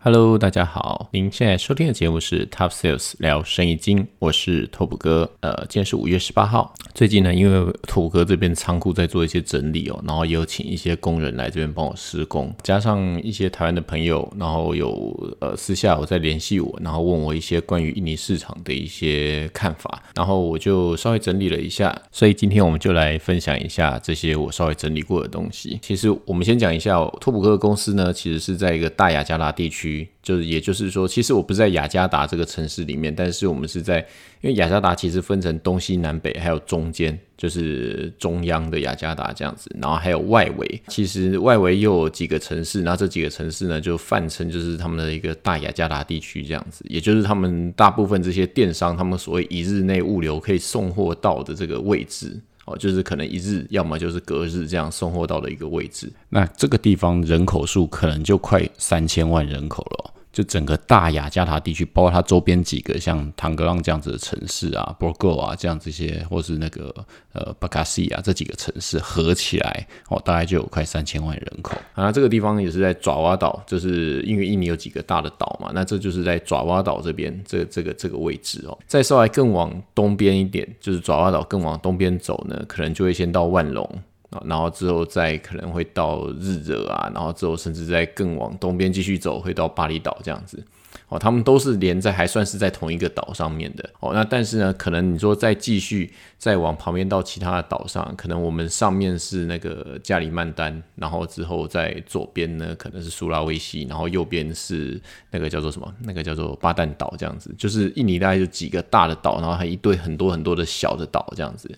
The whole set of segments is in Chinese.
Hello，大家好，您现在收听的节目是 Top Sales 聊生意经，我是拓普哥。呃，今天是五月十八号。最近呢，因为拓普哥这边仓库在做一些整理哦，然后也有请一些工人来这边帮我施工，加上一些台湾的朋友，然后有呃私下我在联系我，然后问我一些关于印尼市场的一些看法，然后我就稍微整理了一下，所以今天我们就来分享一下这些我稍微整理过的东西。其实我们先讲一下拓普哥的公司呢，其实是在一个大雅加达地区。就是，也就是说，其实我不是在雅加达这个城市里面，但是我们是在，因为雅加达其实分成东西南北，还有中间，就是中央的雅加达这样子，然后还有外围，其实外围又有几个城市，那这几个城市呢，就泛称就是他们的一个大雅加达地区这样子，也就是他们大部分这些电商，他们所谓一日内物流可以送货到的这个位置。哦，就是可能一日，要么就是隔日这样送货到的一个位置。那这个地方人口数可能就快三千万人口了。就整个大雅加达地区，包括它周边几个像唐格朗这样子的城市啊，博格啊这样这些，或是那个呃巴卡西啊这几个城市合起来，哦，大概就有快三千万人口。啊，这个地方也是在爪哇岛，就是因为印尼有几个大的岛嘛，那这就是在爪哇岛这边这这个这个位置哦。再稍微更往东边一点，就是爪哇岛更往东边走呢，可能就会先到万隆。然后之后再可能会到日惹啊，然后之后甚至在更往东边继续走，会到巴厘岛这样子。哦，他们都是连在，还算是在同一个岛上面的。哦，那但是呢，可能你说再继续再往旁边到其他的岛上，可能我们上面是那个加里曼丹，然后之后在左边呢可能是苏拉威西，然后右边是那个叫做什么？那个叫做巴旦岛这样子。就是印尼大概就几个大的岛，然后还一堆很多很多的小的岛这样子。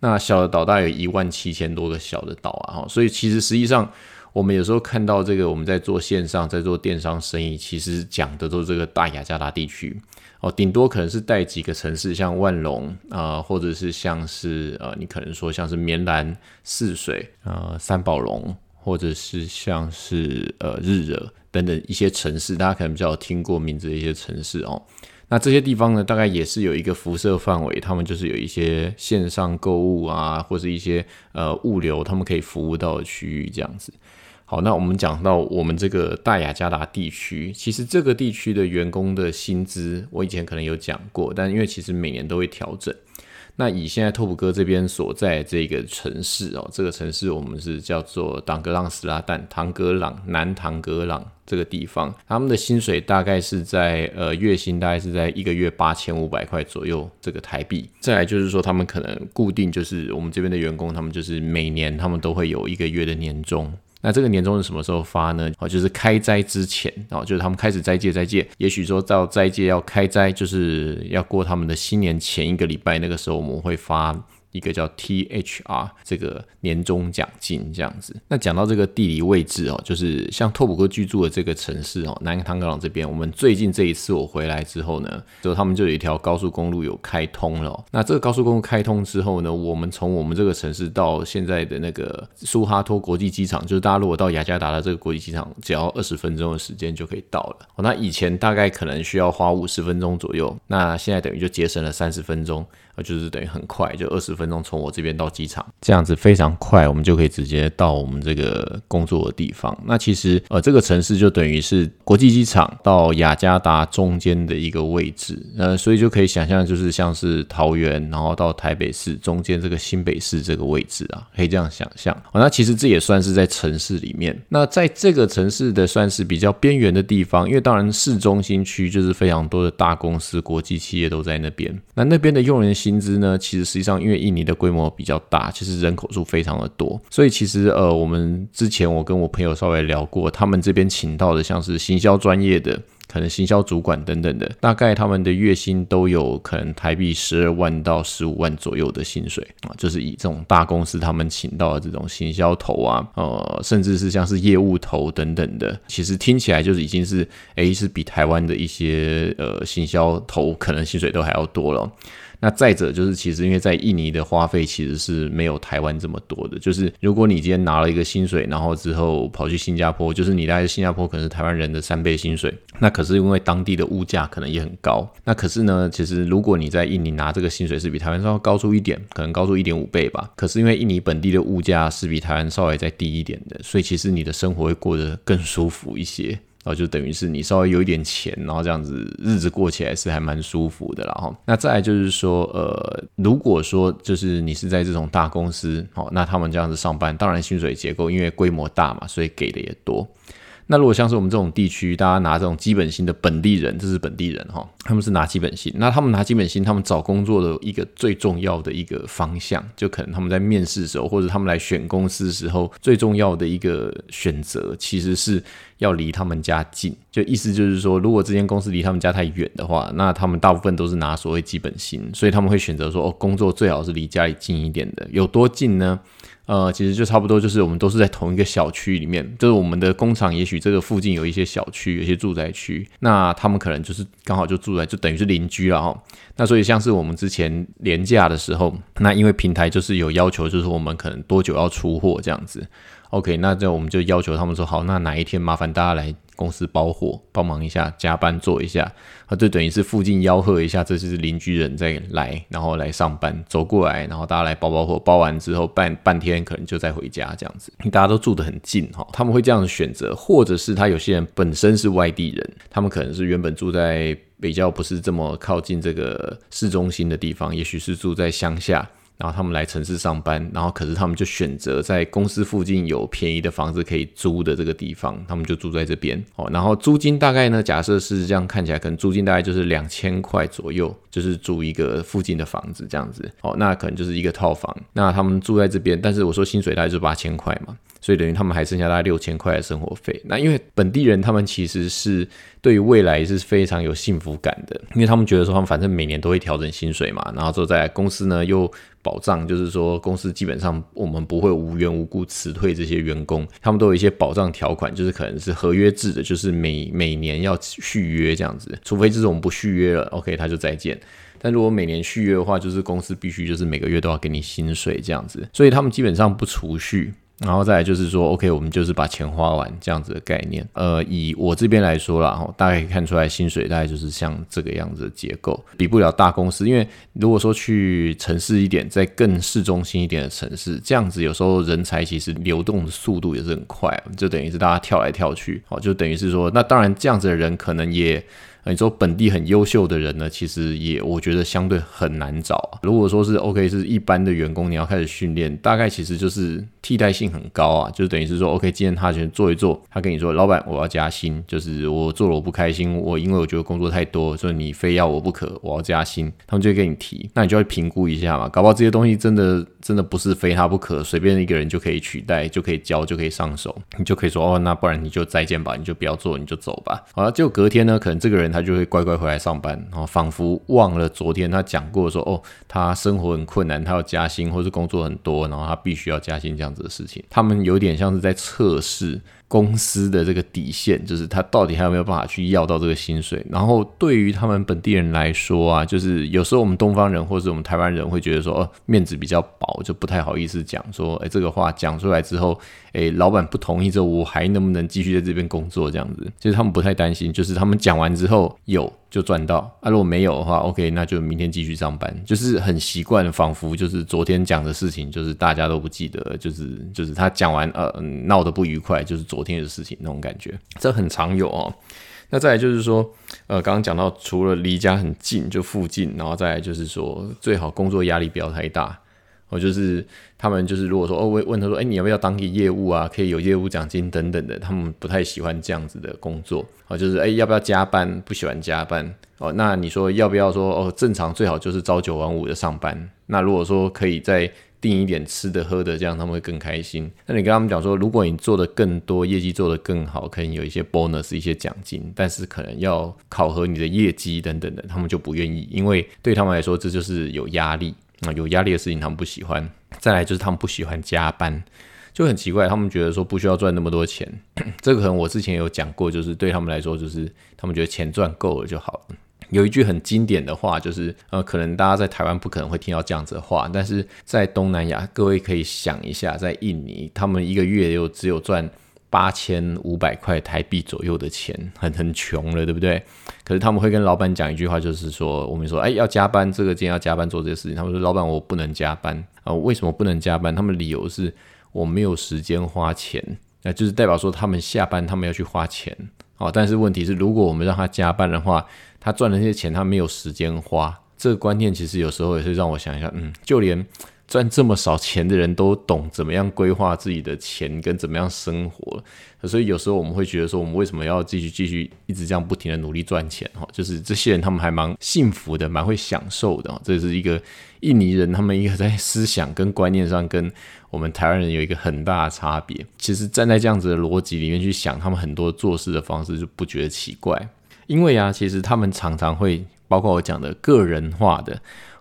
那小的岛大概有一万七千多个小的岛啊，哈，所以其实实际上我们有时候看到这个我们在做线上在做电商生意，其实讲的都是这个大雅加达地区哦，顶多可能是带几个城市，像万隆啊，或者是像是呃，你可能说像是棉兰、泗水、呃三宝龙，或者是像是呃日惹等等一些城市，大家可能比较听过名字的一些城市哦。那这些地方呢，大概也是有一个辐射范围，他们就是有一些线上购物啊，或是一些呃物流，他们可以服务到的区域这样子。好，那我们讲到我们这个大雅加达地区，其实这个地区的员工的薪资，我以前可能有讲过，但因为其实每年都会调整。那以现在托普哥这边所在这个城市哦，这个城市我们是叫做唐格朗斯拉旦，唐格朗南唐格朗这个地方，他们的薪水大概是在呃月薪大概是在一个月八千五百块左右这个台币。再来就是说，他们可能固定就是我们这边的员工，他们就是每年他们都会有一个月的年终。那这个年终是什么时候发呢？哦，就是开斋之前哦，就是他们开始斋戒斋戒，也许说到斋戒要开斋，就是要过他们的新年前一个礼拜，那个时候我们会发。一个叫 THR 这个年终奖金这样子。那讲到这个地理位置哦，就是像拓普哥居住的这个城市哦，南唐格朗这边，我们最近这一次我回来之后呢，就他们就有一条高速公路有开通了。那这个高速公路开通之后呢，我们从我们这个城市到现在的那个苏哈托国际机场，就是大家如果到雅加达的这个国际机场，只要二十分钟的时间就可以到了。那以前大概可能需要花五十分钟左右，那现在等于就节省了三十分钟。就是等于很快，就二十分钟从我这边到机场，这样子非常快，我们就可以直接到我们这个工作的地方。那其实呃，这个城市就等于是国际机场到雅加达中间的一个位置，呃，所以就可以想象，就是像是桃园，然后到台北市中间这个新北市这个位置啊，可以这样想象。那其实这也算是在城市里面。那在这个城市的算是比较边缘的地方，因为当然市中心区就是非常多的大公司、国际企业都在那边。那那边的用人薪资呢？其实实际上，因为印尼的规模比较大，其实人口数非常的多，所以其实呃，我们之前我跟我朋友稍微聊过，他们这边请到的像是行销专业的。可能行销主管等等的，大概他们的月薪都有可能台币十二万到十五万左右的薪水啊，就是以这种大公司他们请到的这种行销头啊，呃，甚至是像是业务头等等的，其实听起来就是已经是诶，是比台湾的一些呃行销头可能薪水都还要多了。那再者就是，其实因为在印尼的花费其实是没有台湾这么多的。就是如果你今天拿了一个薪水，然后之后跑去新加坡，就是你在新加坡可能是台湾人的三倍薪水。那可是因为当地的物价可能也很高。那可是呢，其实如果你在印尼拿这个薪水是比台湾稍微高出一点，可能高出一点五倍吧。可是因为印尼本地的物价是比台湾稍微再低一点的，所以其实你的生活会过得更舒服一些。哦，就等于是你稍微有一点钱，然后这样子日子过起来是还蛮舒服的啦哈。那再来就是说，呃，如果说就是你是在这种大公司，哦，那他们这样子上班，当然薪水结构因为规模大嘛，所以给的也多。那如果像是我们这种地区，大家拿这种基本薪的本地人，这是本地人哈，他们是拿基本薪。那他们拿基本薪，他们找工作的一个最重要的一个方向，就可能他们在面试的时候，或者他们来选公司的时候，最重要的一个选择，其实是要离他们家近。就意思就是说，如果这间公司离他们家太远的话，那他们大部分都是拿所谓基本薪，所以他们会选择说，哦，工作最好是离家里近一点的。有多近呢？呃，其实就差不多，就是我们都是在同一个小区里面，就是我们的工厂，也许这个附近有一些小区，有些住宅区，那他们可能就是刚好就住在，就等于是邻居了哈。那所以像是我们之前廉价的时候，那因为平台就是有要求，就是我们可能多久要出货这样子。OK，那这我们就要求他们说好，那哪一天麻烦大家来。公司包货，帮忙一下，加班做一下，啊，就等于是附近吆喝一下，这就是邻居人在来，然后来上班，走过来，然后大家来包包货，包完之后半半天可能就再回家这样子，大家都住得很近哈，他们会这样选择，或者是他有些人本身是外地人，他们可能是原本住在比较不是这么靠近这个市中心的地方，也许是住在乡下。然后他们来城市上班，然后可是他们就选择在公司附近有便宜的房子可以租的这个地方，他们就住在这边哦。然后租金大概呢，假设是这样看起来，可能租金大概就是两千块左右，就是租一个附近的房子这样子哦。那可能就是一个套房，那他们住在这边，但是我说薪水大概就八千块嘛。所以等于他们还剩下大概六千块的生活费。那因为本地人他们其实是对于未来是非常有幸福感的，因为他们觉得说他们反正每年都会调整薪水嘛，然后之后在公司呢又保障，就是说公司基本上我们不会无缘无故辞退这些员工，他们都有一些保障条款，就是可能是合约制的，就是每每年要续约这样子，除非就是我们不续约了，OK 他就再见。但如果每年续约的话，就是公司必须就是每个月都要给你薪水这样子，所以他们基本上不储蓄。然后再来就是说，OK，我们就是把钱花完这样子的概念。呃，以我这边来说啦，大概可以看出来薪水大概就是像这个样子的结构，比不了大公司。因为如果说去城市一点，在更市中心一点的城市，这样子有时候人才其实流动的速度也是很快，就等于是大家跳来跳去，好，就等于是说，那当然这样子的人可能也。你说本地很优秀的人呢，其实也我觉得相对很难找。如果说是 OK 是一般的员工，你要开始训练，大概其实就是替代性很高啊，就是等于是说 OK，今天他先做一做，他跟你说老板我要加薪，就是我做了我不开心，我因为我觉得工作太多，所以你非要我不可，我要加薪，他们就会跟你提，那你就要评估一下嘛，搞不好这些东西真的真的不是非他不可，随便一个人就可以取代，就可以教，就可以上手，你就可以说哦，那不然你就再见吧，你就不要做，你就走吧。好了，就隔天呢，可能这个人他。他就会乖乖回来上班，然后仿佛忘了昨天他讲过说，哦，他生活很困难，他要加薪，或是工作很多，然后他必须要加薪这样子的事情。他们有点像是在测试。公司的这个底线，就是他到底还有没有办法去要到这个薪水。然后对于他们本地人来说啊，就是有时候我们东方人或者我们台湾人会觉得说，哦，面子比较薄，就不太好意思讲说，哎，这个话讲出来之后，哎，老板不同意之后，我还能不能继续在这边工作？这样子，其实他们不太担心，就是他们讲完之后有。就赚到啊！如果没有的话，OK，那就明天继续上班。就是很习惯，仿佛就是昨天讲的事情，就是大家都不记得，就是就是他讲完呃闹得不愉快，就是昨天的事情那种感觉，这很常有哦。那再来就是说，呃，刚刚讲到除了离家很近，就附近，然后再来就是说，最好工作压力不要太大。我就是他们，就是如果说哦问问他说，哎，你要不要当个业务啊？可以有业务奖金等等的，他们不太喜欢这样子的工作。哦，就是哎，要不要加班？不喜欢加班。哦，那你说要不要说哦？正常最好就是朝九晚五的上班。那如果说可以再定一点吃的喝的，这样他们会更开心。那你跟他们讲说，如果你做的更多，业绩做得更好，可以有一些 bonus 一些奖金，但是可能要考核你的业绩等等的，他们就不愿意，因为对他们来说这就是有压力。啊，有压力的事情他们不喜欢。再来就是他们不喜欢加班，就很奇怪。他们觉得说不需要赚那么多钱，这个可能我之前有讲过，就是对他们来说，就是他们觉得钱赚够了就好了。有一句很经典的话，就是呃，可能大家在台湾不可能会听到这样子的话，但是在东南亚，各位可以想一下，在印尼，他们一个月又只有赚。八千五百块台币左右的钱，很很穷了，对不对？可是他们会跟老板讲一句话，就是说，我们说，哎，要加班，这个今天要加班做这些事情。他们说，老板，我不能加班啊？为什么不能加班？他们理由是我没有时间花钱那就是代表说他们下班他们要去花钱哦。但是问题是，如果我们让他加班的话，他赚的那些钱他没有时间花。这个观念其实有时候也是让我想一下，嗯，就连。赚这么少钱的人都懂怎么样规划自己的钱跟怎么样生活，所以有时候我们会觉得说，我们为什么要继续继续一直这样不停的努力赚钱？哈，就是这些人他们还蛮幸福的，蛮会享受的。这是一个印尼人，他们一个在思想跟观念上跟我们台湾人有一个很大的差别。其实站在这样子的逻辑里面去想，他们很多做事的方式就不觉得奇怪，因为啊，其实他们常常会包括我讲的个人化的。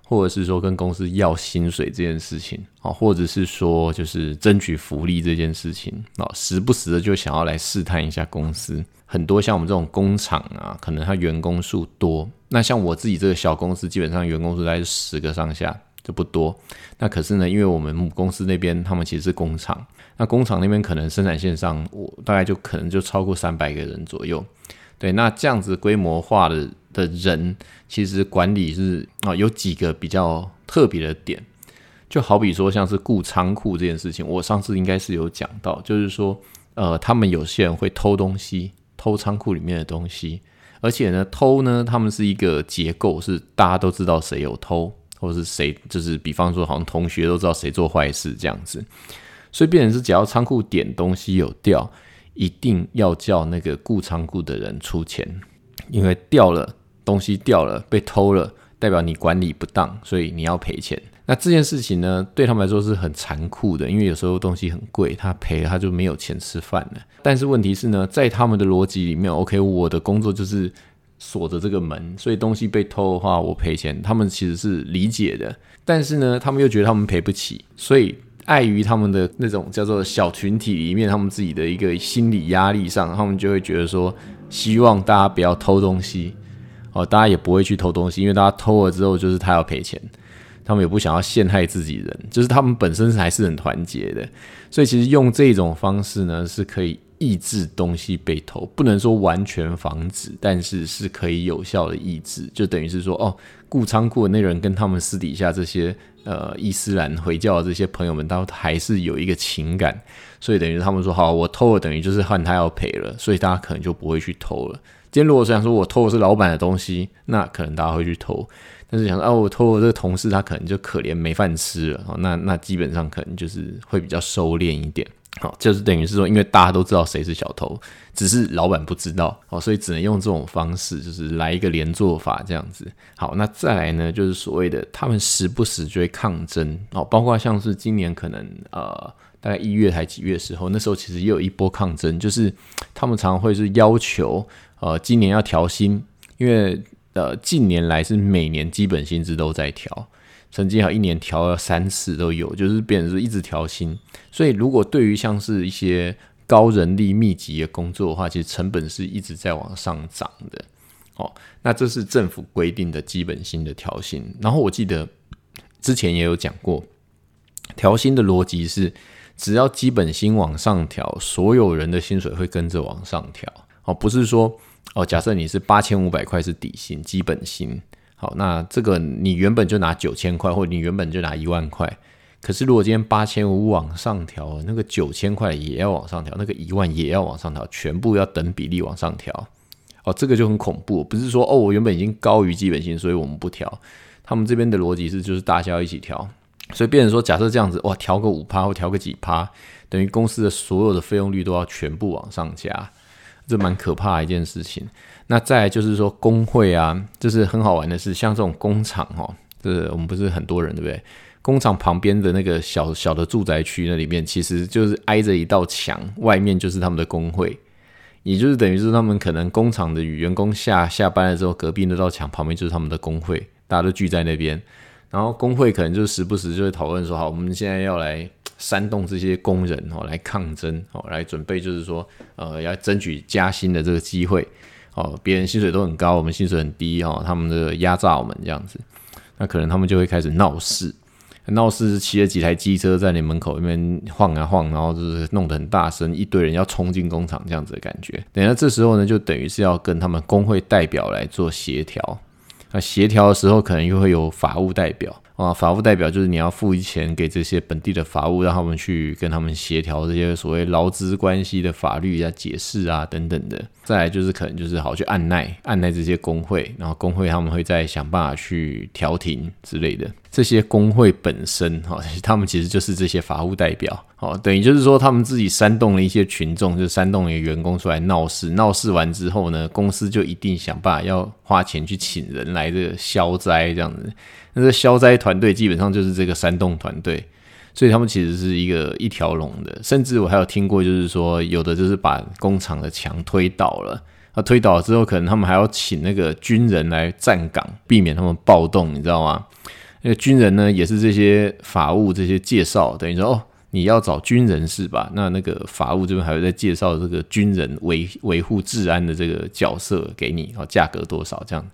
或者是说跟公司要薪水这件事情啊，或者是说就是争取福利这件事情啊，时不时的就想要来试探一下公司。很多像我们这种工厂啊，可能它员工数多，那像我自己这个小公司，基本上员工数大概十个上下，就不多。那可是呢，因为我们母公司那边他们其实是工厂，那工厂那边可能生产线上我大概就可能就超过三百个人左右。对，那这样子规模化的的人，其实管理是啊，有几个比较特别的点，就好比说像是雇仓库这件事情，我上次应该是有讲到，就是说，呃，他们有些人会偷东西，偷仓库里面的东西，而且呢，偷呢，他们是一个结构，是大家都知道谁有偷，或者是谁，就是比方说，好像同学都知道谁做坏事这样子，所以变成是只要仓库点东西有掉。一定要叫那个雇仓库的人出钱，因为掉了东西掉了被偷了，代表你管理不当，所以你要赔钱。那这件事情呢，对他们来说是很残酷的，因为有时候东西很贵，他赔了他就没有钱吃饭了。但是问题是呢，在他们的逻辑里面，OK，我的工作就是锁着这个门，所以东西被偷的话，我赔钱，他们其实是理解的。但是呢，他们又觉得他们赔不起，所以。碍于他们的那种叫做小群体里面，他们自己的一个心理压力上，他们就会觉得说，希望大家不要偷东西，哦，大家也不会去偷东西，因为大家偷了之后，就是他要赔钱，他们也不想要陷害自己人，就是他们本身还是很团结的，所以其实用这种方式呢，是可以抑制东西被偷，不能说完全防止，但是是可以有效的抑制，就等于是说，哦，雇仓库的那人跟他们私底下这些。呃，伊斯兰回教的这些朋友们，都还是有一个情感，所以等于他们说，好，我偷了，等于就是换他要赔了，所以大家可能就不会去偷了。今天如果想说我偷的是老板的东西，那可能大家会去偷，但是想说，啊，我偷了这个同事，他可能就可怜没饭吃了，那那基本上可能就是会比较收敛一点。好，就是等于是说，因为大家都知道谁是小偷，只是老板不知道，哦，所以只能用这种方式，就是来一个连坐法这样子。好，那再来呢，就是所谓的他们时不时就会抗争，哦，包括像是今年可能呃大概一月还几月时候，那时候其实也有一波抗争，就是他们常常会是要求呃今年要调薪，因为呃近年来是每年基本薪资都在调。曾经好一年调了三次都有，就是变成是一直调薪。所以如果对于像是一些高人力密集的工作的话，其实成本是一直在往上涨的。哦，那这是政府规定的基本薪的调薪。然后我记得之前也有讲过，调薪的逻辑是，只要基本薪往上调，所有人的薪水会跟着往上调。哦，不是说哦，假设你是八千五百块是底薪基本薪。好，那这个你原本就拿九千块，或者你原本就拿一万块，可是如果今天八千五往上调，那个九千块也要往上调，那个一万也要往上调，全部要等比例往上调。哦，这个就很恐怖，不是说哦，我原本已经高于基本薪，所以我们不调。他们这边的逻辑是，就是大家要一起调，所以变成说，假设这样子，哇，调个五趴或调个几趴，等于公司的所有的费用率都要全部往上加，这蛮可怕的一件事情。那再就是说工会啊，就是很好玩的是，像这种工厂哦，这我们不是很多人对不对？工厂旁边的那个小小的住宅区那里面，其实就是挨着一道墙，外面就是他们的工会，也就是等于是他们可能工厂的员工下下班了之后，隔壁那道墙旁边就是他们的工会，大家都聚在那边，然后工会可能就时不时就会讨论说，好，我们现在要来煽动这些工人哦来抗争哦，来准备就是说呃要争取加薪的这个机会。哦，别人薪水都很高，我们薪水很低哦，他们的压榨我们这样子，那可能他们就会开始闹事，闹事骑了几台机车在你门口那边晃啊晃，然后就是弄得很大声，一堆人要冲进工厂这样子的感觉。等下这时候呢，就等于是要跟他们工会代表来做协调，那协调的时候可能又会有法务代表。啊，法务代表就是你要付钱给这些本地的法务，让他们去跟他们协调这些所谓劳资关系的法律啊、解释啊等等的。再来就是可能就是好去按耐按耐这些工会，然后工会他们会再想办法去调停之类的。这些工会本身哈，他们其实就是这些法务代表，哦，等于就是说他们自己煽动了一些群众，就煽动了员工出来闹事。闹事完之后呢，公司就一定想办法要花钱去请人来这个消灾这样子。那这消灾团队基本上就是这个煽动团队，所以他们其实是一个一条龙的。甚至我还有听过，就是说有的就是把工厂的墙推倒了，那推倒之后，可能他们还要请那个军人来站岗，避免他们暴动，你知道吗？那军人呢，也是这些法务这些介绍，等于说哦，你要找军人是吧？那那个法务这边还会再介绍这个军人维维护治安的这个角色给你，哦，价格多少这样。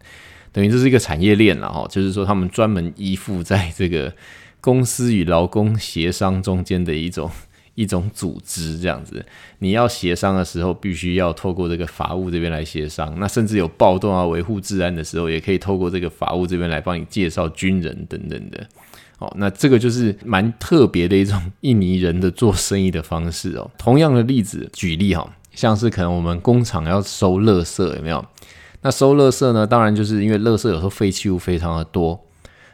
等于这是一个产业链了哈，就是说他们专门依附在这个公司与劳工协商中间的一种一种组织这样子。你要协商的时候，必须要透过这个法务这边来协商。那甚至有暴动啊、维护治安的时候，也可以透过这个法务这边来帮你介绍军人等等的。哦，那这个就是蛮特别的一种印尼人的做生意的方式哦。同样的例子举例哈，像是可能我们工厂要收垃圾，有没有？那收垃圾呢？当然就是因为垃圾有时候废弃物非常的多。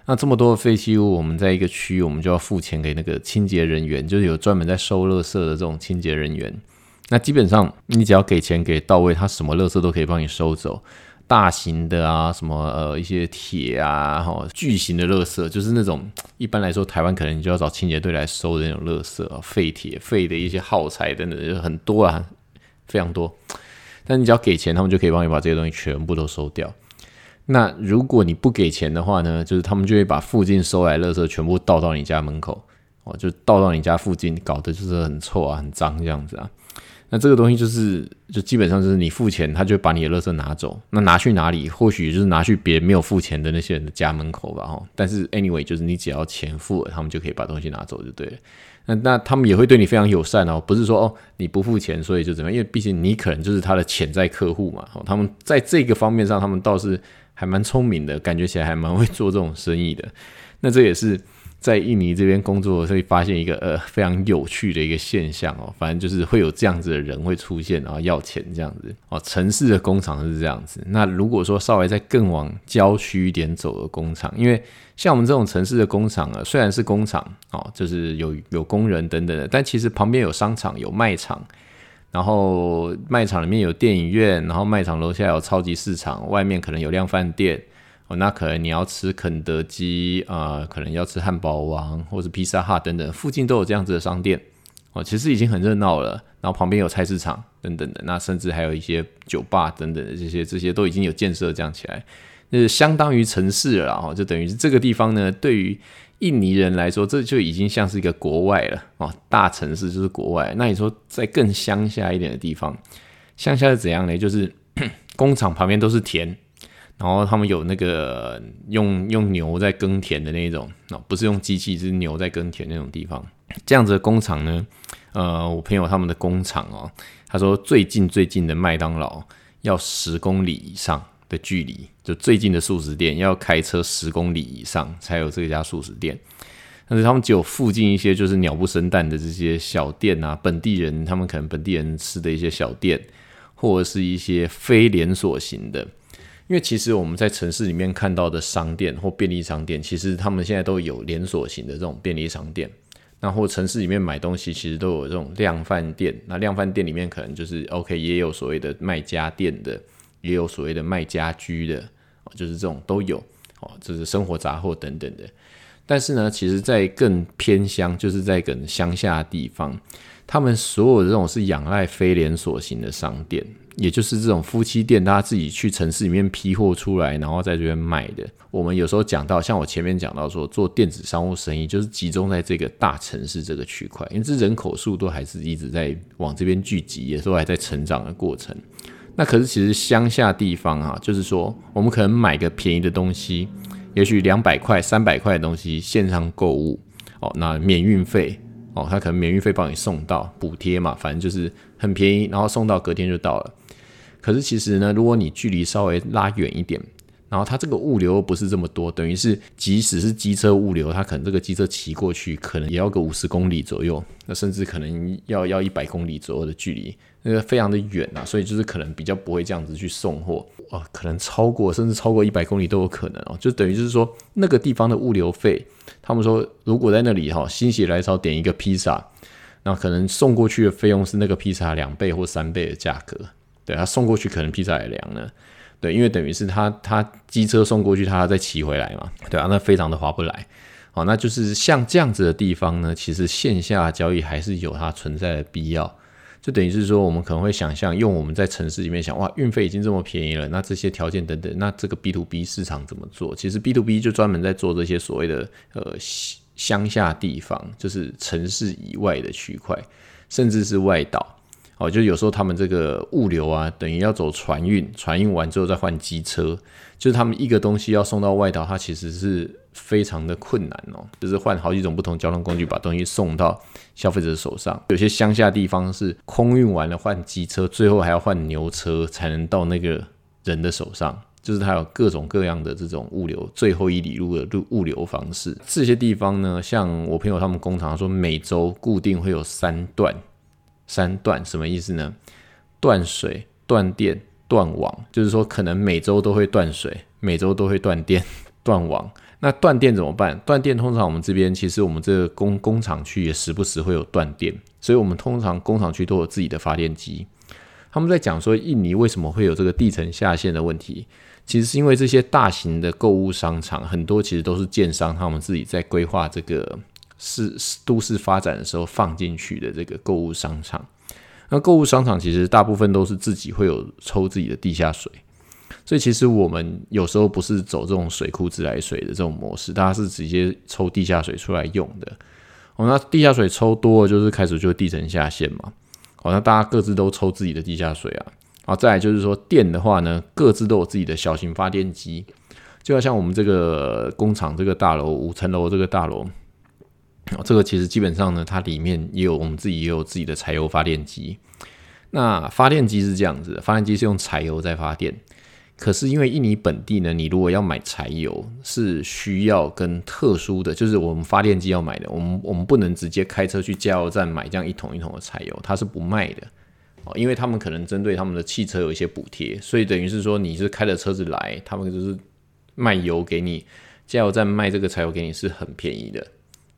那这么多废弃物，我们在一个区域，我们就要付钱给那个清洁人员，就是有专门在收垃圾的这种清洁人员。那基本上你只要给钱给到位，他什么垃圾都可以帮你收走。大型的啊，什么呃一些铁啊，哈，巨型的垃圾，就是那种一般来说台湾可能你就要找清洁队来收的那种垃圾啊，废铁、废的一些耗材等等，很多啊，非常多。但你只要给钱，他们就可以帮你把这些东西全部都收掉。那如果你不给钱的话呢？就是他们就会把附近收来垃圾全部倒到你家门口，哦，就倒到你家附近，搞得就是很臭啊，很脏这样子啊。那这个东西就是，就基本上就是你付钱，他就把你的垃圾拿走。那拿去哪里？或许就是拿去别人没有付钱的那些人的家门口吧。哈，但是 anyway，就是你只要钱付了，他们就可以把东西拿走就对了。那那他们也会对你非常友善哦，不是说哦你不付钱所以就怎么样，因为毕竟你可能就是他的潜在客户嘛。哦他们在这个方面上，他们倒是还蛮聪明的，感觉起来还蛮会做这种生意的。那这也是。在印尼这边工作，会发现一个呃非常有趣的一个现象哦，反正就是会有这样子的人会出现，然后要钱这样子哦。城市的工厂是这样子，那如果说稍微再更往郊区一点走的工厂，因为像我们这种城市的工厂啊，虽然是工厂哦，就是有有工人等等的，但其实旁边有商场、有卖场，然后卖场里面有电影院，然后卖场楼下有超级市场，外面可能有量饭店。哦，那可能你要吃肯德基啊，可能要吃汉堡王或者披萨哈等等，附近都有这样子的商店哦，其实已经很热闹了。然后旁边有菜市场等等的，那甚至还有一些酒吧等等的这些，这些都已经有建设这样起来，那是相当于城市了哦，就等于是这个地方呢，对于印尼人来说，这就已经像是一个国外了哦，大城市就是国外。那你说在更乡下一点的地方，乡下是怎样呢？就是 工厂旁边都是田。然后他们有那个用用牛在耕田的那种，哦，不是用机器，是牛在耕田那种地方。这样子的工厂呢，呃，我朋友他们的工厂哦，他说最近最近的麦当劳要十公里以上的距离，就最近的素食店要开车十公里以上才有这家素食店。但是他们只有附近一些就是鸟不生蛋的这些小店啊，本地人他们可能本地人吃的一些小店，或者是一些非连锁型的。因为其实我们在城市里面看到的商店或便利商店，其实他们现在都有连锁型的这种便利商店。那或城市里面买东西，其实都有这种量贩店。那量贩店里面可能就是 OK，也有所谓的卖家电的，也有所谓的卖家居的，就是这种都有哦，就是生活杂货等等的。但是呢，其实在更偏乡，就是在更乡下地方，他们所有的这种是仰赖非连锁型的商店。也就是这种夫妻店，大家自己去城市里面批货出来，然后在这边卖的。我们有时候讲到，像我前面讲到说，做电子商务生意，就是集中在这个大城市这个区块，因为这人口数都还是一直在往这边聚集，也都还在成长的过程。那可是其实乡下地方啊，就是说我们可能买个便宜的东西，也许两百块、三百块的东西，线上购物哦，那免运费哦，他可能免运费帮你送到，补贴嘛，反正就是很便宜，然后送到隔天就到了。可是其实呢，如果你距离稍微拉远一点，然后它这个物流不是这么多，等于是即使是机车物流，它可能这个机车骑过去，可能也要个五十公里左右，那甚至可能要要一百公里左右的距离，那个非常的远啊，所以就是可能比较不会这样子去送货，啊，可能超过甚至超过一百公里都有可能哦，就等于就是说那个地方的物流费，他们说如果在那里哈心血来潮点一个披萨，那可能送过去的费用是那个披萨两倍或三倍的价格，对他送过去可能披萨也凉了。对，因为等于是他他机车送过去，他再骑回来嘛，对啊，那非常的划不来。好，那就是像这样子的地方呢，其实线下交易还是有它存在的必要。就等于是说，我们可能会想象，用我们在城市里面想，哇，运费已经这么便宜了，那这些条件等等，那这个 B to B 市场怎么做？其实 B to B 就专门在做这些所谓的呃乡下地方，就是城市以外的区块，甚至是外岛。哦，就有时候他们这个物流啊，等于要走船运，船运完之后再换机车，就是他们一个东西要送到外岛，它其实是非常的困难哦，就是换好几种不同交通工具把东西送到消费者手上。有些乡下地方是空运完了换机车，最后还要换牛车才能到那个人的手上，就是它有各种各样的这种物流最后一里路的路物流方式。这些地方呢，像我朋友他们工厂说，每周固定会有三段。三断什么意思呢？断水、断电、断网，就是说可能每周都会断水，每周都会断电、断网。那断电怎么办？断电通常我们这边其实我们这个工工厂区也时不时会有断电，所以我们通常工厂区都有自己的发电机。他们在讲说印尼为什么会有这个地层下陷的问题，其实是因为这些大型的购物商场很多其实都是建商他们自己在规划这个。是都市发展的时候放进去的这个购物商场，那购物商场其实大部分都是自己会有抽自己的地下水，所以其实我们有时候不是走这种水库自来水的这种模式，大家是直接抽地下水出来用的。哦，那地下水抽多了，就是开始就地层下陷嘛。哦，那大家各自都抽自己的地下水啊。好，再来就是说电的话呢，各自都有自己的小型发电机，就要像我们这个工厂这个大楼五层楼这个大楼。这个其实基本上呢，它里面也有我们自己也有自己的柴油发电机。那发电机是这样子的，发电机是用柴油在发电。可是因为印尼本地呢，你如果要买柴油，是需要跟特殊的，就是我们发电机要买的，我们我们不能直接开车去加油站买这样一桶一桶的柴油，它是不卖的哦，因为他们可能针对他们的汽车有一些补贴，所以等于是说你是开着车子来，他们就是卖油给你，加油站卖这个柴油给你是很便宜的。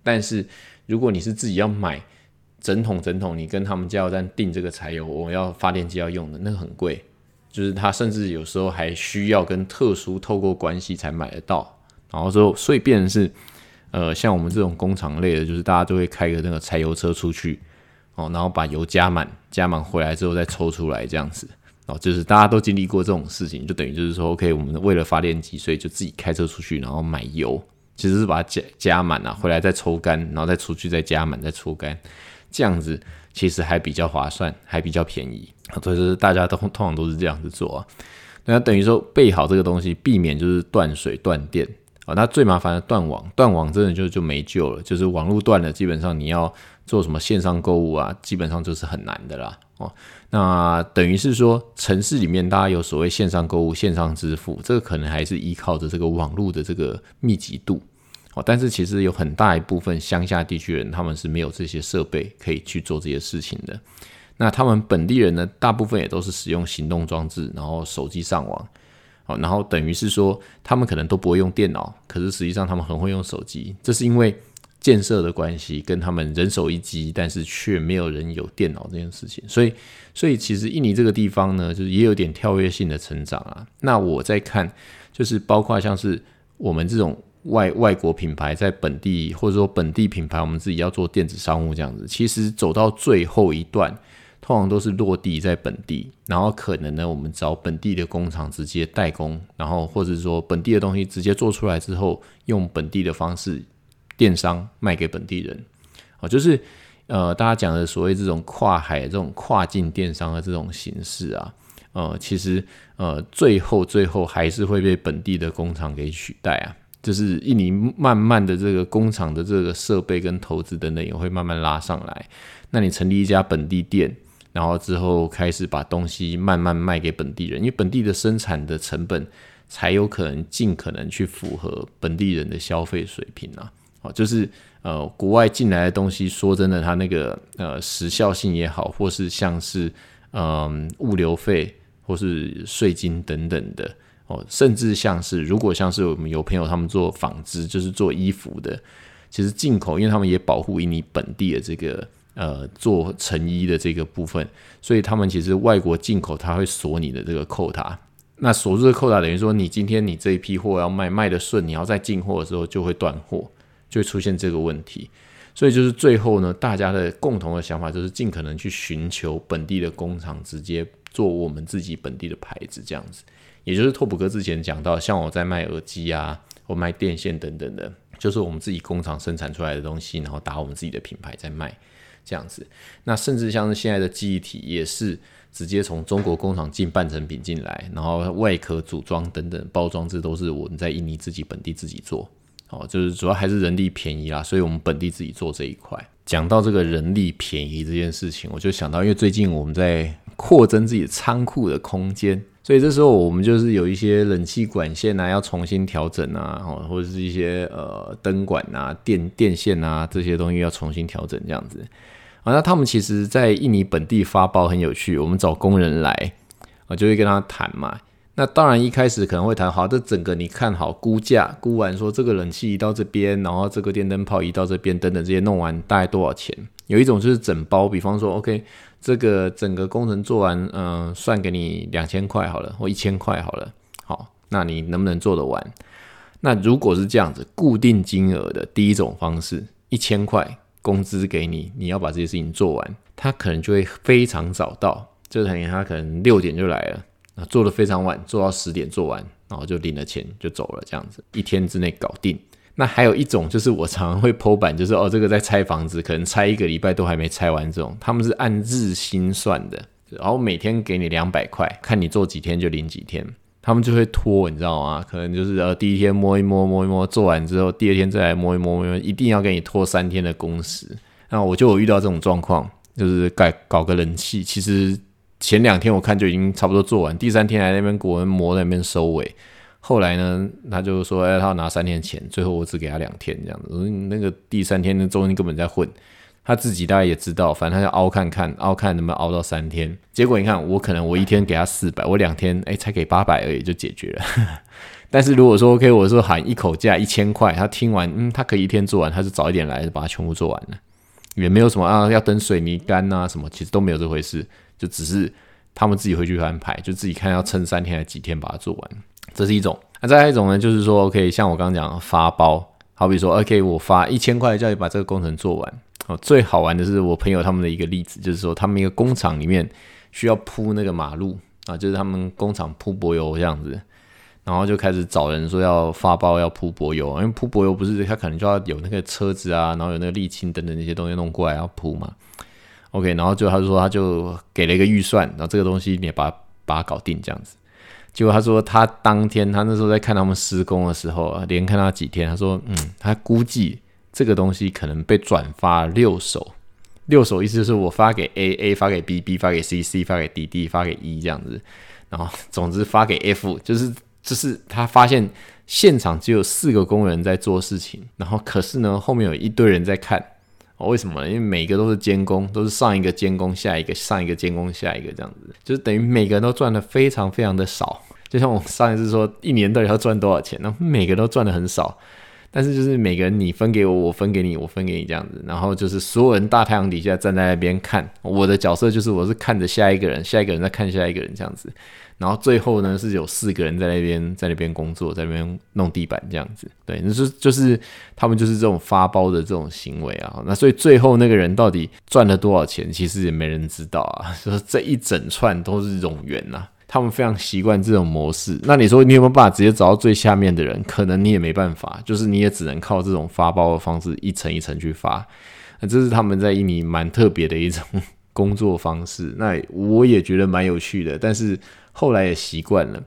但是，如果你是自己要买整桶整桶，你跟他们加油站订这个柴油，我要发电机要用的那个很贵，就是它甚至有时候还需要跟特殊透过关系才买得到。然后之后，所以变成是，呃，像我们这种工厂类的，就是大家都会开个那个柴油车出去，哦，然后把油加满，加满回来之后再抽出来这样子，哦，就是大家都经历过这种事情，就等于就是说，OK，我们为了发电机，所以就自己开车出去，然后买油。其实是把它加加满啊，回来再抽干，然后再出去再加满再抽干，这样子其实还比较划算，还比较便宜。所以就是大家都通常都是这样子做啊。那等于说备好这个东西，避免就是断水断电啊。那最麻烦的断网，断网真的就就没救了，就是网络断了，基本上你要做什么线上购物啊，基本上就是很难的啦。哦，那等于是说城市里面大家有所谓线上购物、线上支付，这个可能还是依靠着这个网络的这个密集度。哦，但是其实有很大一部分乡下地区人，他们是没有这些设备可以去做这些事情的。那他们本地人呢，大部分也都是使用行动装置，然后手机上网。哦，然后等于是说，他们可能都不会用电脑，可是实际上他们很会用手机。这是因为建设的关系，跟他们人手一机，但是却没有人有电脑这件事情。所以，所以其实印尼这个地方呢，就是也有点跳跃性的成长啊。那我在看，就是包括像是我们这种。外外国品牌在本地，或者说本地品牌，我们自己要做电子商务这样子，其实走到最后一段，通常都是落地在本地，然后可能呢，我们找本地的工厂直接代工，然后或者说本地的东西直接做出来之后，用本地的方式电商卖给本地人，哦，就是呃，大家讲的所谓这种跨海、这种跨境电商的这种形式啊，呃，其实呃，最后最后还是会被本地的工厂给取代啊。就是印尼慢慢的这个工厂的这个设备跟投资等等也会慢慢拉上来。那你成立一家本地店，然后之后开始把东西慢慢卖给本地人，因为本地的生产的成本才有可能尽可能去符合本地人的消费水平啊。哦，就是呃，国外进来的东西，说真的，它那个呃时效性也好，或是像是嗯物流费或是税金等等的哦，甚至像是如果像是我们有朋友他们做纺织，就是做衣服的，其实进口，因为他们也保护你本地的这个呃做成衣的这个部分，所以他们其实外国进口他会锁你的这个扣塔，那锁住的扣塔等于说你今天你这一批货要卖卖的顺，你要再进货的时候就会断货。就会出现这个问题，所以就是最后呢，大家的共同的想法就是尽可能去寻求本地的工厂，直接做我们自己本地的牌子，这样子。也就是拓普哥之前讲到，像我在卖耳机啊，我卖电线等等的，就是我们自己工厂生产出来的东西，然后打我们自己的品牌在卖，这样子。那甚至像是现在的记忆体，也是直接从中国工厂进半成品进来，然后外壳组装等等包装，这都是我们在印尼自己本地自己做。哦，就是主要还是人力便宜啦，所以我们本地自己做这一块。讲到这个人力便宜这件事情，我就想到，因为最近我们在扩增自己仓库的空间，所以这时候我们就是有一些冷气管线啊要重新调整啊，哦，或者是一些呃灯管啊、电电线啊这些东西要重新调整这样子。啊，那他们其实在印尼本地发包很有趣，我们找工人来，我就会跟他谈嘛。那当然，一开始可能会谈好，这整个你看好估价，估完说这个冷气移到这边，然后这个电灯泡移到这边，等等这些弄完大概多少钱？有一种就是整包，比方说，OK，这个整个工程做完，嗯，算给你两千块好了，或一千块好了，好，那你能不能做得完？那如果是这样子，固定金额的第一种方式，一千块工资给你，你要把这些事情做完，他可能就会非常早到，就等于他可能六点就来了。那，做的非常晚，做到十点做完，然后就领了钱就走了，这样子一天之内搞定。那还有一种就是我常常会剖板，就是哦，这个在拆房子，可能拆一个礼拜都还没拆完，这种他们是按日薪算的，然后每天给你两百块，看你做几天就领几天，他们就会拖，你知道吗？可能就是呃第一天摸一摸摸一摸，做完之后第二天再来摸一摸摸一摸，一定要给你拖三天的工时。那我就有遇到这种状况，就是改搞个人气，其实。前两天我看就已经差不多做完，第三天来那边给我们磨那边收尾。后来呢，他就说：“哎，他要拿三天钱。”最后我只给他两天这样子。那个第三天的中间根本在混，他自己大概也知道，反正他要熬看看，熬看能不能熬到三天。结果你看，我可能我一天给他四百，我两天哎才给八百而已就解决了。但是如果说 OK，我说喊一口价一千块，他听完嗯，他可以一天做完，他就早一点来把它全部做完了，也没有什么啊要等水泥干啊什么，其实都没有这回事。就只是他们自己回去安排，就自己看要撑三天还是几天把它做完，这是一种。那再一种呢，就是说，OK，像我刚刚讲发包，好比说，OK，我发一千块叫你把这个工程做完。哦，最好玩的是我朋友他们的一个例子，就是说他们一个工厂里面需要铺那个马路啊，就是他们工厂铺柏油这样子，然后就开始找人说要发包要铺柏油，因为铺柏油不是他可能就要有那个车子啊，然后有那个沥青等等那些东西弄过来要铺嘛。OK，然后就他就说他就给了一个预算，然后这个东西你把它把它搞定这样子。结果他说他当天他那时候在看他们施工的时候啊，连看他几天，他说嗯，他估计这个东西可能被转发六手，六手意思就是我发给 A，A 发给 B，B 发给 C，C 发给 D，D 发给 E 这样子，然后总之发给 F，就是就是他发现现场只有四个工人在做事情，然后可是呢后面有一堆人在看。为什么呢？因为每个都是监工，都是上一个监工，下一个上一个监工，下一个这样子，就是等于每个人都赚的非常非常的少。就像我上一次说，一年到底要赚多少钱？那每个都赚的很少。但是就是每个人你分给我，我分给你，我分给你这样子，然后就是所有人大太阳底下站在那边看，我的角色就是我是看着下一个人，下一个人在看下一个人这样子，然后最后呢是有四个人在那边在那边工作，在那边弄地板这样子，对，那是就是他们就是这种发包的这种行为啊，那所以最后那个人到底赚了多少钱，其实也没人知道啊，说这一整串都是冗员呐。他们非常习惯这种模式，那你说你有没有办法直接找到最下面的人？可能你也没办法，就是你也只能靠这种发包的方式，一层一层去发。那这是他们在印尼蛮特别的一种工作方式。那我也觉得蛮有趣的，但是后来也习惯了。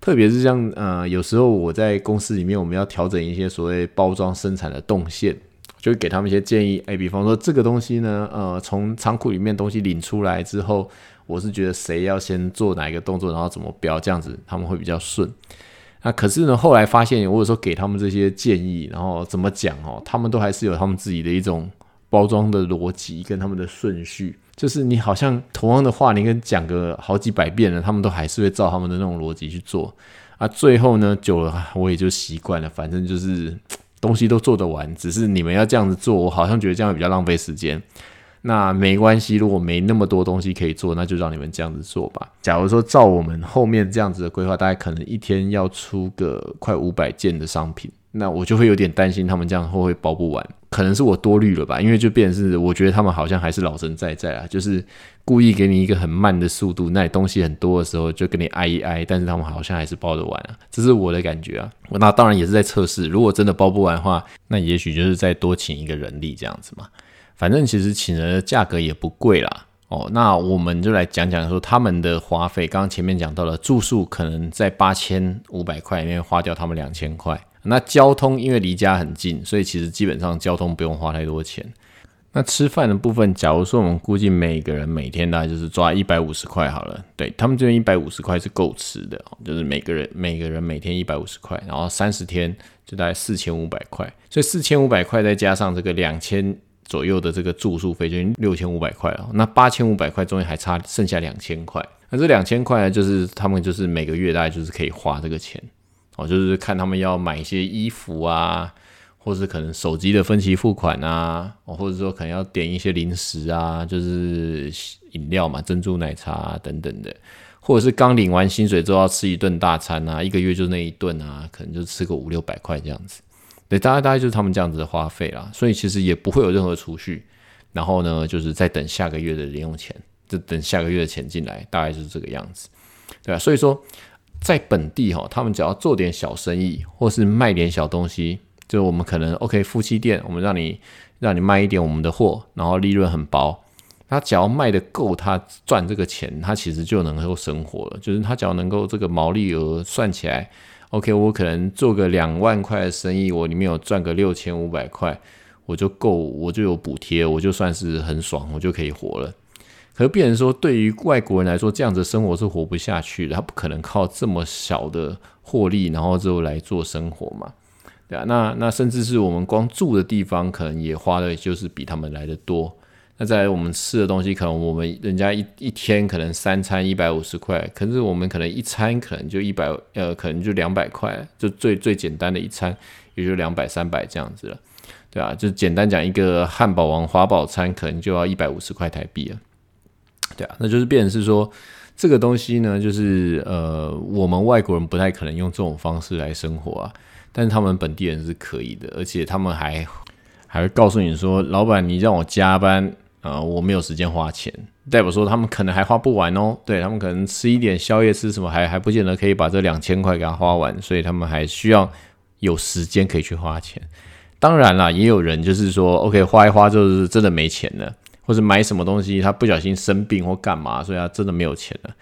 特别是像呃，有时候我在公司里面，我们要调整一些所谓包装生产的动线，就给他们一些建议。哎，比方说这个东西呢，呃，从仓库里面东西领出来之后，我是觉得谁要先做哪一个动作，然后怎么标，这样子他们会比较顺。那可是呢，后来发现，我有时候给他们这些建议，然后怎么讲哦，他们都还是有他们自己的一种包装的逻辑跟他们的顺序。就是你好像同样的话，你跟讲个好几百遍了，他们都还是会照他们的那种逻辑去做。啊，最后呢，久了我也就习惯了，反正就是东西都做得完，只是你们要这样子做，我好像觉得这样比较浪费时间。那没关系，如果没那么多东西可以做，那就让你们这样子做吧。假如说照我们后面这样子的规划，大概可能一天要出个快五百件的商品，那我就会有点担心他们这样会不会包不完。可能是我多虑了吧，因为就变是我觉得他们好像还是老神在在啊，就是故意给你一个很慢的速度，那你东西很多的时候就跟你挨一挨，但是他们好像还是包得完啊，这是我的感觉啊。那当然也是在测试，如果真的包不完的话，那也许就是再多请一个人力这样子嘛。反正其实请人的价格也不贵啦，哦，那我们就来讲讲说他们的花费。刚刚前面讲到了住宿，可能在八千五百块里面花掉他们两千块。那交通因为离家很近，所以其实基本上交通不用花太多钱。那吃饭的部分，假如说我们估计每个人每天大概就是抓一百五十块好了，对他们这边一百五十块是够吃的，就是每个人每个人每天一百五十块，然后三十天就大概四千五百块，所以四千五百块再加上这个两千。左右的这个住宿费就六千五百块了，那八千五百块中间还差剩下两千块，那这两千块呢，就是他们就是每个月大概就是可以花这个钱哦，就是看他们要买一些衣服啊，或是可能手机的分期付款啊，或者说可能要点一些零食啊，就是饮料嘛，珍珠奶茶等等的，或者是刚领完薪水之后要吃一顿大餐啊，一个月就那一顿啊，可能就吃个五六百块这样子。对，大概大概就是他们这样子的花费啦，所以其实也不会有任何储蓄，然后呢，就是在等下个月的零用钱，就等下个月的钱进来，大概就是这个样子，对吧？所以说，在本地哈，他们只要做点小生意，或是卖点小东西，就我们可能 OK 夫妻店，我们让你让你卖一点我们的货，然后利润很薄，他只要卖的够，他赚这个钱，他其实就能够生活了，就是他只要能够这个毛利额算起来。OK，我可能做个两万块的生意，我里面有赚个六千五百块，我就够，我就有补贴，我就算是很爽，我就可以活了。可是，变成说，对于外国人来说，这样子生活是活不下去的，他不可能靠这么小的获利，然后之后来做生活嘛，对啊，那那甚至是我们光住的地方，可能也花的就是比他们来的多。那在我们吃的东西，可能我们人家一一天可能三餐一百五十块，可是我们可能一餐可能就一百，呃，可能就两百块，就最最简单的一餐也就两百三百这样子了，对啊，就简单讲一个汉堡王华宝餐，可能就要一百五十块台币了，对啊，那就是变成是说这个东西呢，就是呃，我们外国人不太可能用这种方式来生活啊，但是他们本地人是可以的，而且他们还还会告诉你说，老板，你让我加班。啊，我没有时间花钱，代表说他们可能还花不完哦。对他们可能吃一点宵夜，吃什么还还不见得可以把这两千块给他花完，所以他们还需要有时间可以去花钱。当然啦，也有人就是说，OK，花一花就是真的没钱了，或者买什么东西他不小心生病或干嘛，所以他真的没有钱了。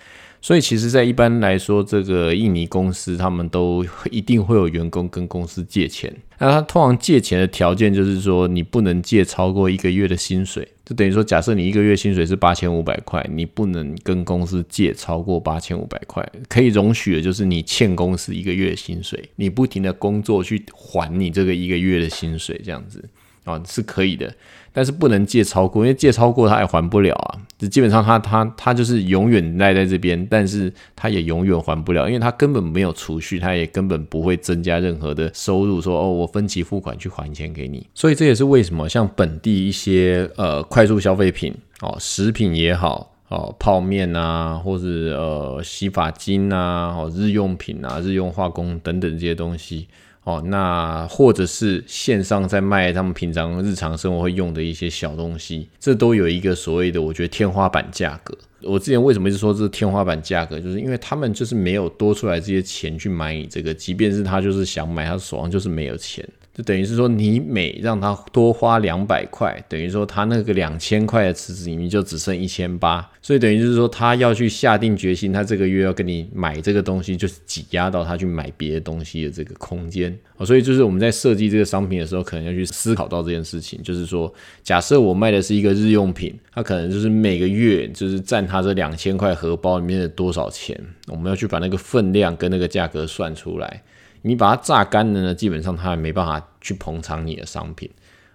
所以其实，在一般来说，这个印尼公司他们都一定会有员工跟公司借钱。那他通常借钱的条件就是说，你不能借超过一个月的薪水。就等于说，假设你一个月薪水是八千五百块，你不能跟公司借超过八千五百块。可以容许的就是你欠公司一个月薪水，你不停的工作去还你这个一个月的薪水，这样子啊是可以的。但是不能借超过，因为借超过他也还不了啊。就基本上他他他就是永远赖在这边，但是他也永远还不了，因为他根本没有储蓄，他也根本不会增加任何的收入。说哦，我分期付款去还钱给你。所以这也是为什么像本地一些呃快速消费品哦，食品也好哦，泡面啊，或是呃洗发精啊，哦日用品啊，日用化工等等这些东西。哦，那或者是线上在卖他们平常日常生活会用的一些小东西，这都有一个所谓的我觉得天花板价格。我之前为什么一直说这是天花板价格，就是因为他们就是没有多出来这些钱去买你这个，即便是他就是想买，他手上就是没有钱。就等于是说，你每让他多花两百块，等于说他那个两千块的池子里面就只剩一千八，所以等于就是说，他要去下定决心，他这个月要跟你买这个东西，就是挤压到他去买别的东西的这个空间哦。所以就是我们在设计这个商品的时候，可能要去思考到这件事情，就是说，假设我卖的是一个日用品，它可能就是每个月就是占他这两千块荷包里面的多少钱，我们要去把那个分量跟那个价格算出来。你把它榨干了呢，基本上它也没办法去捧场你的商品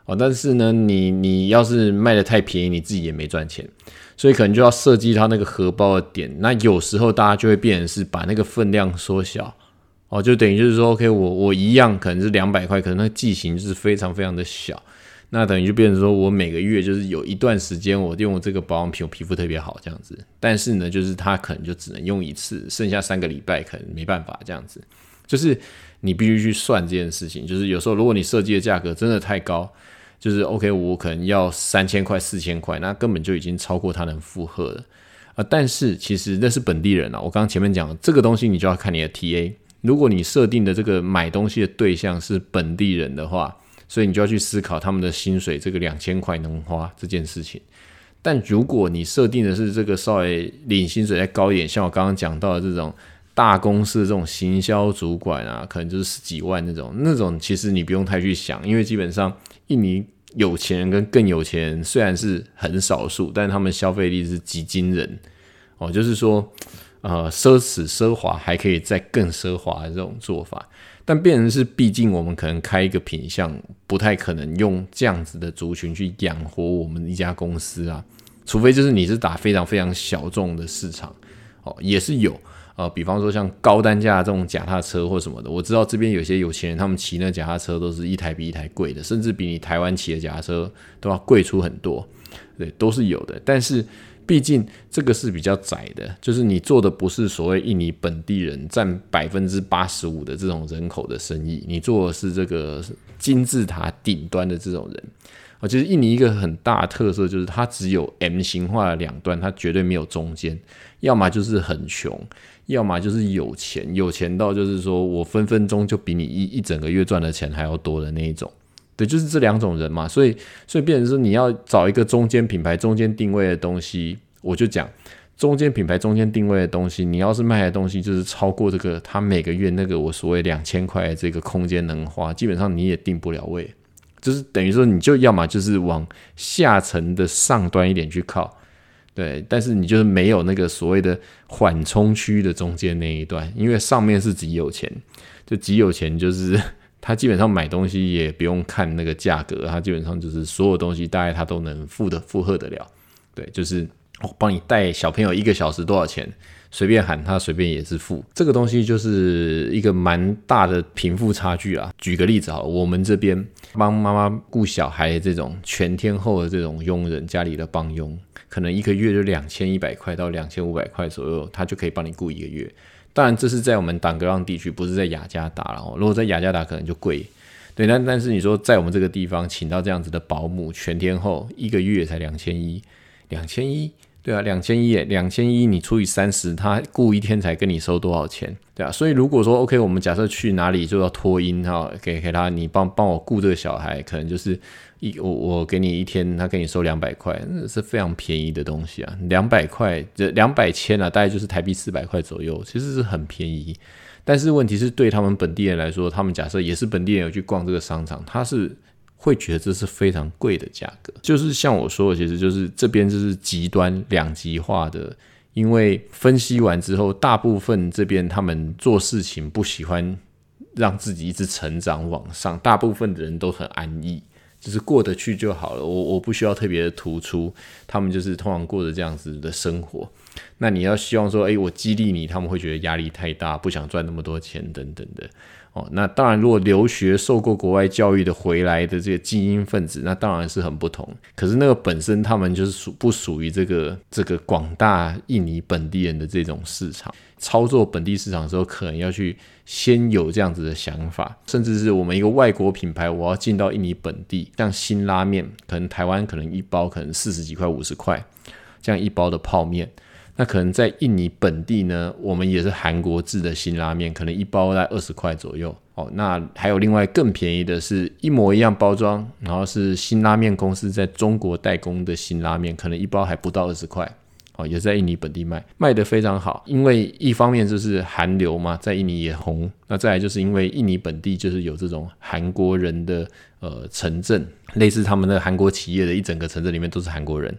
哦。但是呢，你你要是卖的太便宜，你自己也没赚钱，所以可能就要设计它那个荷包的点。那有时候大家就会变成是把那个分量缩小哦，就等于就是说，OK，我我一样可能是两百块，可能那个剂型就是非常非常的小，那等于就变成说我每个月就是有一段时间我用这个保养品，我皮肤特别好这样子。但是呢，就是它可能就只能用一次，剩下三个礼拜可能没办法这样子。就是你必须去算这件事情，就是有时候如果你设计的价格真的太高，就是 OK，我可能要三千块、四千块，那根本就已经超过他能负荷了啊。但是其实那是本地人啊，我刚刚前面讲这个东西，你就要看你的 TA。如果你设定的这个买东西的对象是本地人的话，所以你就要去思考他们的薪水这个两千块能花这件事情。但如果你设定的是这个稍微领薪水再高一点，像我刚刚讲到的这种。大公司的这种行销主管啊，可能就是十几万那种，那种其实你不用太去想，因为基本上印尼有钱人跟更有钱人虽然是很少数，但他们消费力是极惊人。哦，就是说，呃，奢侈奢华还可以再更奢华的这种做法，但变成是，毕竟我们可能开一个品相，不太可能用这样子的族群去养活我们一家公司啊，除非就是你是打非常非常小众的市场，哦，也是有。呃，比方说像高单价这种脚踏车或什么的，我知道这边有些有钱人，他们骑那脚踏车都是一台比一台贵的，甚至比你台湾骑的脚踏车都要贵出很多，对，都是有的。但是毕竟这个是比较窄的，就是你做的不是所谓印尼本地人占百分之八十五的这种人口的生意，你做的是这个金字塔顶端的这种人。啊，其实印尼一个很大的特色就是它只有 M 型化的两端，它绝对没有中间，要么就是很穷。要么就是有钱，有钱到就是说我分分钟就比你一一整个月赚的钱还要多的那一种，对，就是这两种人嘛，所以所以变成说你要找一个中间品牌、中间定位的东西，我就讲中间品牌、中间定位的东西，你要是卖的东西就是超过这个，他每个月那个我所谓两千块这个空间能花，基本上你也定不了位，就是等于说你就要么就是往下层的上端一点去靠。对，但是你就是没有那个所谓的缓冲区的中间那一段，因为上面是极有钱，就极有钱，就是 他基本上买东西也不用看那个价格，他基本上就是所有东西大概他都能付的负荷得了。对，就是我帮你带小朋友一个小时多少钱，随便喊他随便也是付。这个东西就是一个蛮大的贫富差距啊。举个例子啊，我们这边帮妈妈顾小孩这种全天候的这种佣人，家里的帮佣。可能一个月就两千一百块到两千五百块左右，他就可以帮你雇一个月。当然，这是在我们党格让地区，不是在雅加达了。如果在雅加达，可能就贵。对，但但是你说在我们这个地方，请到这样子的保姆，全天候一个月才两千一，两千一，对啊，两千一，两千一，你除以三十，他雇一天才跟你收多少钱？对啊，所以如果说 OK，我们假设去哪里就要托婴哈，给给他，你帮帮我雇这个小孩，可能就是。一我我给你一天，他给你收两百块，那是非常便宜的东西啊，两百块这两百千啊，大概就是台币四百块左右，其实是很便宜。但是问题是对他们本地人来说，他们假设也是本地人有去逛这个商场，他是会觉得这是非常贵的价格。就是像我说的，其实就是这边就是极端两极化的，因为分析完之后，大部分这边他们做事情不喜欢让自己一直成长往上，大部分的人都很安逸。就是过得去就好了，我我不需要特别的突出，他们就是通常过着这样子的生活。那你要希望说，诶，我激励你，他们会觉得压力太大，不想赚那么多钱等等的。哦，那当然，如果留学受过国外教育的回来的这些精英分子，那当然是很不同。可是那个本身他们就是属不属于这个这个广大印尼本地人的这种市场。操作本地市场的时候，可能要去先有这样子的想法，甚至是我们一个外国品牌，我要进到印尼本地，像新拉面，可能台湾可能一包可能四十几块、五十块，这样一包的泡面。那可能在印尼本地呢，我们也是韩国制的辛拉面，可能一包在二十块左右。哦，那还有另外更便宜的，是一模一样包装，然后是辛拉面公司在中国代工的辛拉面，可能一包还不到二十块。哦，也在印尼本地卖，卖得非常好。因为一方面就是韩流嘛，在印尼也红。那再来就是因为印尼本地就是有这种韩国人的呃城镇，类似他们的韩国企业的一整个城镇里面都是韩国人。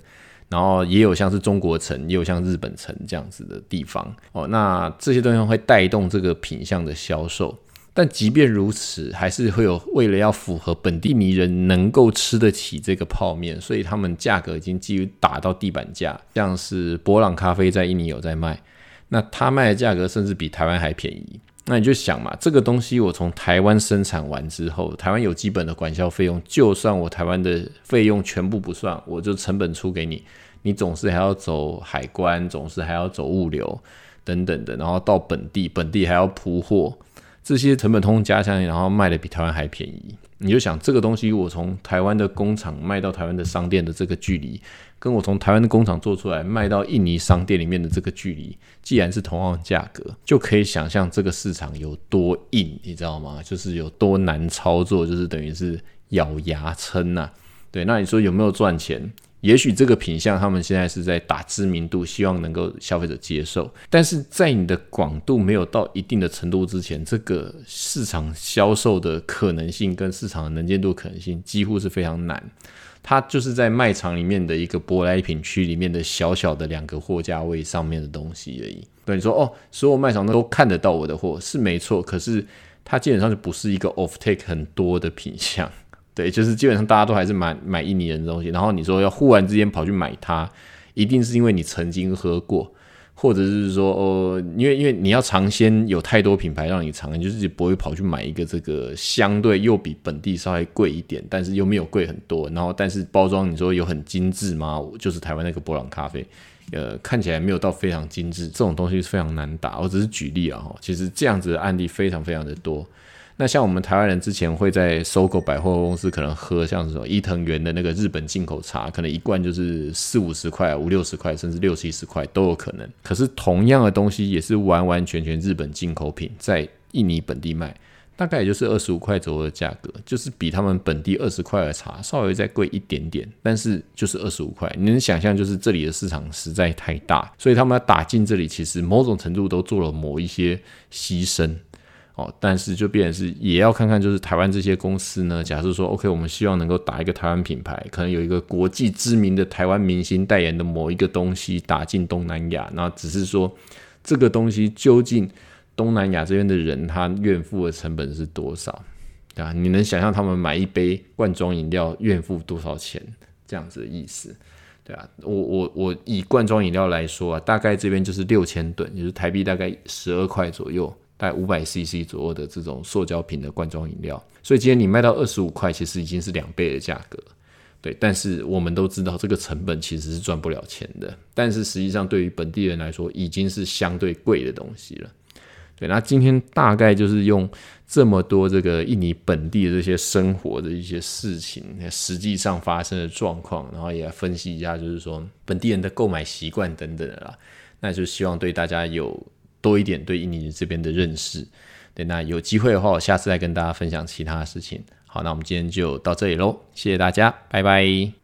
然后也有像是中国城，也有像日本城这样子的地方。哦，那这些东西会带动这个品相的销售。但即便如此，还是会有为了要符合本地尼人能够吃得起这个泡面，所以他们价格已经基于打到地板价。像是博朗咖啡在印尼有在卖，那他卖的价格甚至比台湾还便宜。那你就想嘛，这个东西我从台湾生产完之后，台湾有基本的管销费用，就算我台湾的费用全部不算，我就成本出给你，你总是还要走海关，总是还要走物流等等的，然后到本地，本地还要铺货。这些成本通加起来，然后卖的比台湾还便宜，你就想这个东西，我从台湾的工厂卖到台湾的商店的这个距离，跟我从台湾的工厂做出来卖到印尼商店里面的这个距离，既然是同样的价格，就可以想象这个市场有多硬，你知道吗？就是有多难操作，就是等于是咬牙撑呐。对，那你说有没有赚钱？也许这个品相他们现在是在打知名度，希望能够消费者接受。但是在你的广度没有到一定的程度之前，这个市场销售的可能性跟市场的能见度可能性几乎是非常难。它就是在卖场里面的一个舶来品区里面的小小的两个货架位上面的东西而已。对你说哦，所有卖场都看得到我的货是没错，可是它基本上就不是一个 off take 很多的品相。对，就是基本上大家都还是买买印尼人的东西，然后你说要忽然之间跑去买它，一定是因为你曾经喝过，或者是说哦，因为因为你要尝鲜，有太多品牌让你尝，你就是不会跑去买一个这个相对又比本地稍微贵一点，但是又没有贵很多，然后但是包装你说有很精致吗？就是台湾那个博朗咖啡，呃，看起来没有到非常精致，这种东西非常难打。我只是举例啊，其实这样子的案例非常非常的多。那像我们台湾人之前会在搜狗百货公司可能喝像什么伊藤园的那个日本进口茶，可能一罐就是四五十块、五六十块，甚至六七十块都有可能。可是同样的东西也是完完全全日本进口品，在印尼本地卖，大概也就是二十五块左右的价格，就是比他们本地二十块的茶稍微再贵一点点，但是就是二十五块。你能想象，就是这里的市场实在太大，所以他们要打进这里，其实某种程度都做了某一些牺牲。哦，但是就变成是也要看看，就是台湾这些公司呢，假设说，OK，我们希望能够打一个台湾品牌，可能有一个国际知名的台湾明星代言的某一个东西打进东南亚，那只是说这个东西究竟东南亚这边的人他愿付的成本是多少，对吧？你能想象他们买一杯罐装饮料愿付多少钱这样子的意思，对啊，我我我以罐装饮料来说啊，大概这边就是六千吨，就是台币大概十二块左右。大概五百 CC 左右的这种塑胶瓶的罐装饮料，所以今天你卖到二十五块，其实已经是两倍的价格，对。但是我们都知道，这个成本其实是赚不了钱的。但是实际上，对于本地人来说，已经是相对贵的东西了。对，那今天大概就是用这么多这个印尼本地的这些生活的一些事情，实际上发生的状况，然后也来分析一下，就是说本地人的购买习惯等等的啦。那就希望对大家有。多一点对印尼这边的认识，对，那有机会的话，我下次再跟大家分享其他的事情。好，那我们今天就到这里喽，谢谢大家，拜拜。